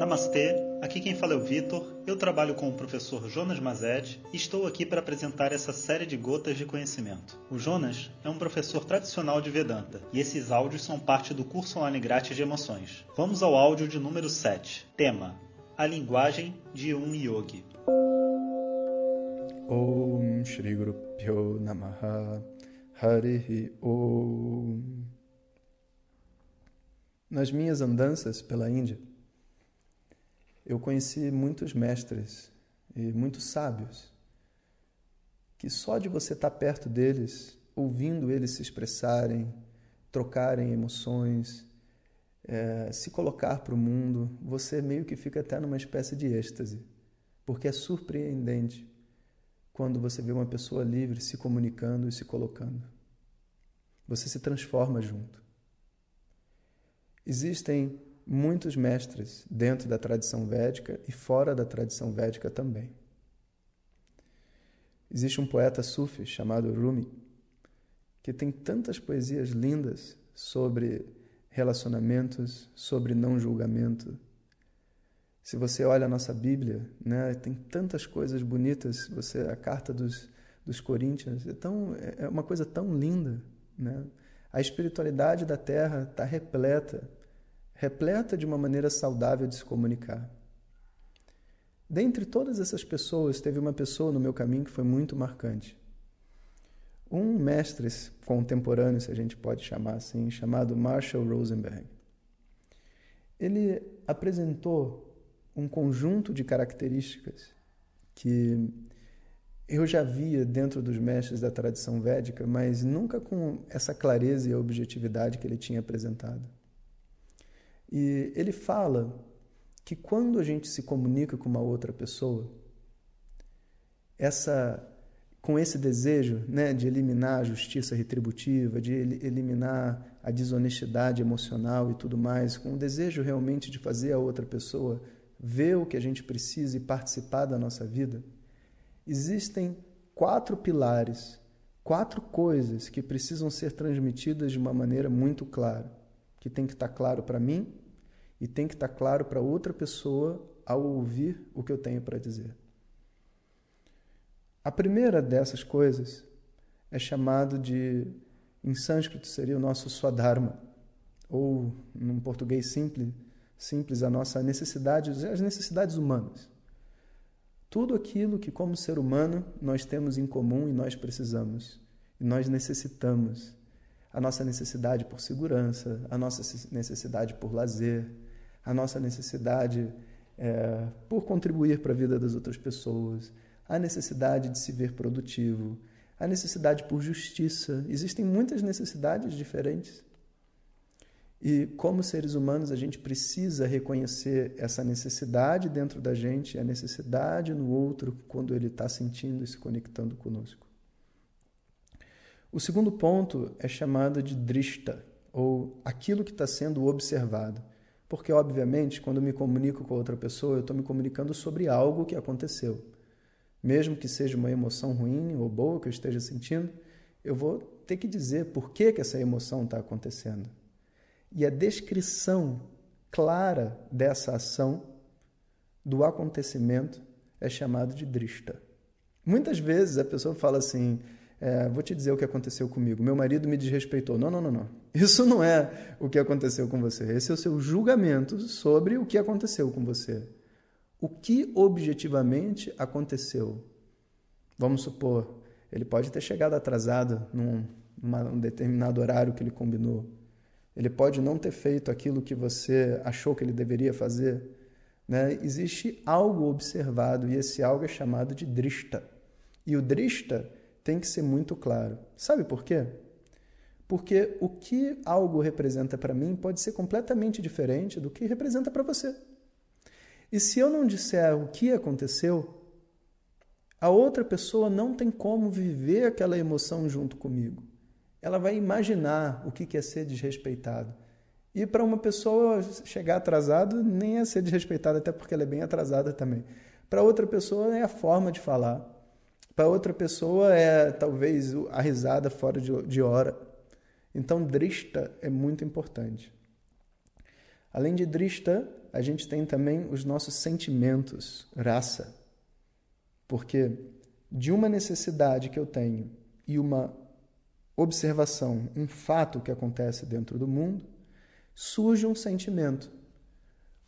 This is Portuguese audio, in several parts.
Namastê, aqui quem fala é o Vitor. Eu trabalho com o professor Jonas Mazet e estou aqui para apresentar essa série de gotas de conhecimento. O Jonas é um professor tradicional de Vedanta e esses áudios são parte do curso online grátis de emoções. Vamos ao áudio de número 7. Tema: A linguagem de um yogi. Om Shri Guru Pyo Namaha Harihi Om Nas minhas andanças pela Índia, eu conheci muitos mestres e muitos sábios que só de você estar perto deles, ouvindo eles se expressarem, trocarem emoções, é, se colocar para o mundo, você meio que fica até numa espécie de êxtase, porque é surpreendente quando você vê uma pessoa livre se comunicando e se colocando. Você se transforma junto. Existem muitos mestres dentro da tradição védica e fora da tradição védica também. Existe um poeta sufi chamado Rumi que tem tantas poesias lindas sobre relacionamentos, sobre não julgamento. Se você olha a nossa Bíblia, né, tem tantas coisas bonitas. Você a carta dos, dos Coríntios é, tão, é uma coisa tão linda, né? A espiritualidade da Terra está repleta repleta de uma maneira saudável de se comunicar. Dentre todas essas pessoas, teve uma pessoa no meu caminho que foi muito marcante. Um mestre contemporâneo, se a gente pode chamar assim, chamado Marshall Rosenberg. Ele apresentou um conjunto de características que eu já via dentro dos mestres da tradição védica, mas nunca com essa clareza e objetividade que ele tinha apresentado. E ele fala que quando a gente se comunica com uma outra pessoa, essa com esse desejo né, de eliminar a justiça retributiva, de eliminar a desonestidade emocional e tudo mais, com o desejo realmente de fazer a outra pessoa ver o que a gente precisa e participar da nossa vida, existem quatro pilares, quatro coisas que precisam ser transmitidas de uma maneira muito clara, que tem que estar claro para mim, e tem que estar claro para outra pessoa ao ouvir o que eu tenho para dizer. A primeira dessas coisas é chamado de, em sânscrito seria o nosso swadharma, ou num português simples, simples a nossa necessidade, as necessidades humanas. Tudo aquilo que como ser humano nós temos em comum e nós precisamos e nós necessitamos. A nossa necessidade por segurança, a nossa necessidade por lazer, a nossa necessidade é, por contribuir para a vida das outras pessoas, a necessidade de se ver produtivo, a necessidade por justiça. Existem muitas necessidades diferentes. E como seres humanos, a gente precisa reconhecer essa necessidade dentro da gente, a necessidade no outro quando ele está sentindo e se conectando conosco. O segundo ponto é chamado de drishta, ou aquilo que está sendo observado. Porque, obviamente, quando me comunico com outra pessoa, eu estou me comunicando sobre algo que aconteceu. Mesmo que seja uma emoção ruim ou boa que eu esteja sentindo, eu vou ter que dizer por que, que essa emoção está acontecendo. E a descrição clara dessa ação, do acontecimento, é chamado de drista. Muitas vezes a pessoa fala assim: é, vou te dizer o que aconteceu comigo. Meu marido me desrespeitou. Não, não, não, não. Isso não é o que aconteceu com você. Esse é o seu julgamento sobre o que aconteceu com você. O que objetivamente aconteceu? Vamos supor, ele pode ter chegado atrasado num, num determinado horário que ele combinou. Ele pode não ter feito aquilo que você achou que ele deveria fazer. Né? Existe algo observado e esse algo é chamado de drista. E o drista tem que ser muito claro. Sabe por quê? Porque o que algo representa para mim pode ser completamente diferente do que representa para você. E se eu não disser o que aconteceu, a outra pessoa não tem como viver aquela emoção junto comigo. Ela vai imaginar o que é ser desrespeitado. E para uma pessoa chegar atrasado, nem é ser desrespeitada, até porque ela é bem atrasada também. Para outra pessoa é a forma de falar. Para outra pessoa é talvez a risada fora de, de hora. Então, drista é muito importante. Além de drista, a gente tem também os nossos sentimentos, raça. Porque de uma necessidade que eu tenho e uma observação, um fato que acontece dentro do mundo, surge um sentimento.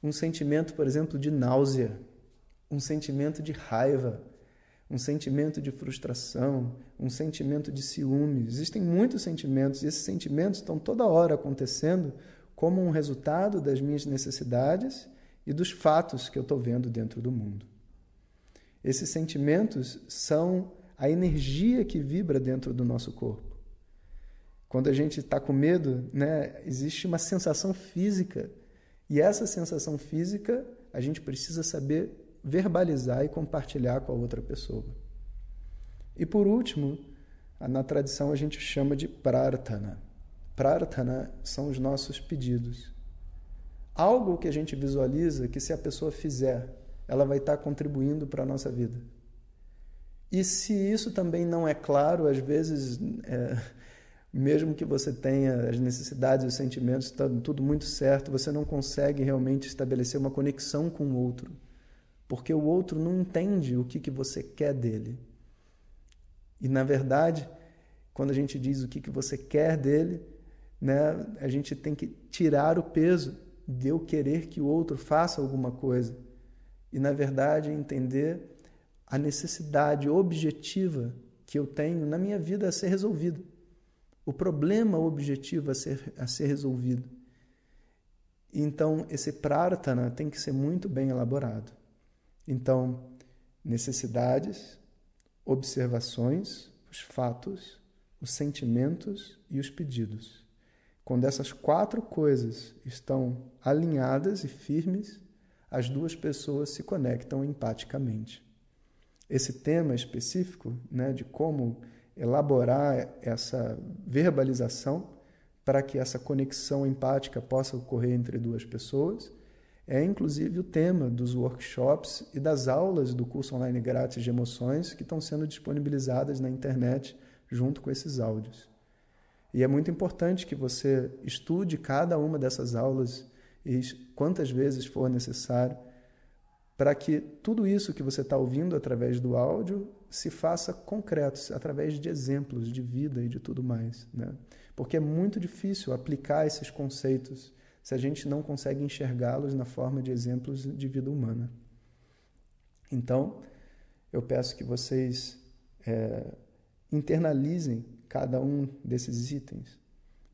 Um sentimento, por exemplo, de náusea, um sentimento de raiva, um sentimento de frustração, um sentimento de ciúme. Existem muitos sentimentos e esses sentimentos estão toda hora acontecendo como um resultado das minhas necessidades e dos fatos que eu estou vendo dentro do mundo. Esses sentimentos são a energia que vibra dentro do nosso corpo. Quando a gente está com medo, né, existe uma sensação física. E essa sensação física a gente precisa saber verbalizar e compartilhar com a outra pessoa. E por último, na tradição a gente chama de prarthana. Prarthana são os nossos pedidos. Algo que a gente visualiza que se a pessoa fizer, ela vai estar contribuindo para a nossa vida. E se isso também não é claro, às vezes é, mesmo que você tenha as necessidades os sentimentos, está tudo muito certo, você não consegue realmente estabelecer uma conexão com o outro, porque o outro não entende o que, que você quer dele. E, na verdade, quando a gente diz o que, que você quer dele, né, a gente tem que tirar o peso de eu querer que o outro faça alguma coisa. E, na verdade, entender a necessidade objetiva que eu tenho na minha vida a ser resolvida o problema objetivo a ser, a ser resolvido. Então, esse prarthana tem que ser muito bem elaborado. Então, necessidades, observações, os fatos, os sentimentos e os pedidos. Quando essas quatro coisas estão alinhadas e firmes, as duas pessoas se conectam empaticamente. Esse tema específico, né, de como elaborar essa verbalização para que essa conexão empática possa ocorrer entre duas pessoas. É inclusive o tema dos workshops e das aulas do curso online grátis de emoções que estão sendo disponibilizadas na internet junto com esses áudios. E é muito importante que você estude cada uma dessas aulas e quantas vezes for necessário para que tudo isso que você está ouvindo através do áudio se faça concreto, através de exemplos de vida e de tudo mais. Né? Porque é muito difícil aplicar esses conceitos se a gente não consegue enxergá-los na forma de exemplos de vida humana. Então, eu peço que vocês é, internalizem cada um desses itens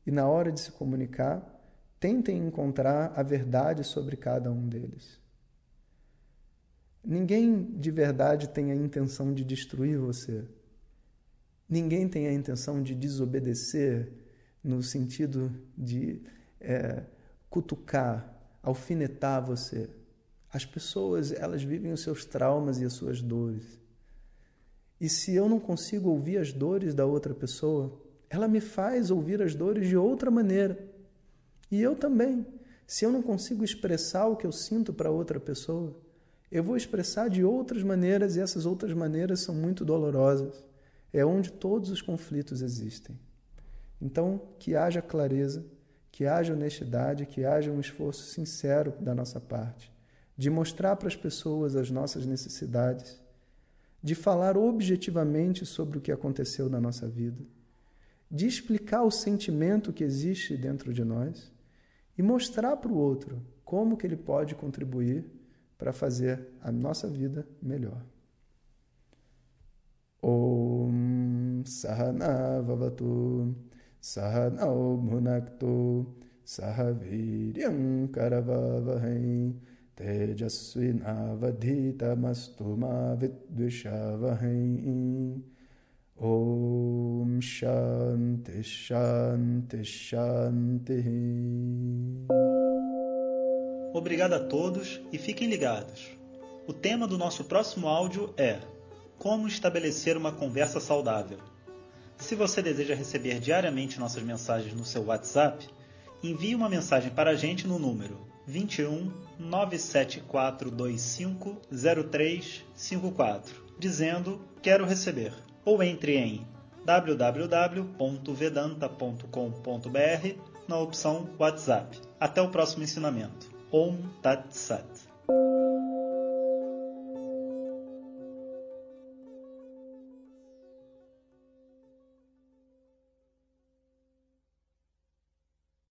e, na hora de se comunicar, tentem encontrar a verdade sobre cada um deles. Ninguém de verdade tem a intenção de destruir você. Ninguém tem a intenção de desobedecer no sentido de é, cutucar, alfinetar você. As pessoas, elas vivem os seus traumas e as suas dores. E se eu não consigo ouvir as dores da outra pessoa, ela me faz ouvir as dores de outra maneira. E eu também. Se eu não consigo expressar o que eu sinto para outra pessoa, eu vou expressar de outras maneiras e essas outras maneiras são muito dolorosas. É onde todos os conflitos existem. Então, que haja clareza, que haja honestidade, que haja um esforço sincero da nossa parte, de mostrar para as pessoas as nossas necessidades, de falar objetivamente sobre o que aconteceu na nossa vida, de explicar o sentimento que existe dentro de nós e mostrar para o outro como que ele pode contribuir para fazer a nossa vida melhor. Om Sahana Vavatu Sahanao Bhunaktu Sahaviryam Ma Vidvishavahai Om Shanti Shanti Shanti Obrigado a todos e fiquem ligados. O tema do nosso próximo áudio é Como estabelecer uma conversa saudável. Se você deseja receber diariamente nossas mensagens no seu WhatsApp, envie uma mensagem para a gente no número 21 97425 0354, dizendo Quero receber, ou entre em www.vedanta.com.br na opção WhatsApp. Até o próximo ensinamento. Om Tat Sat.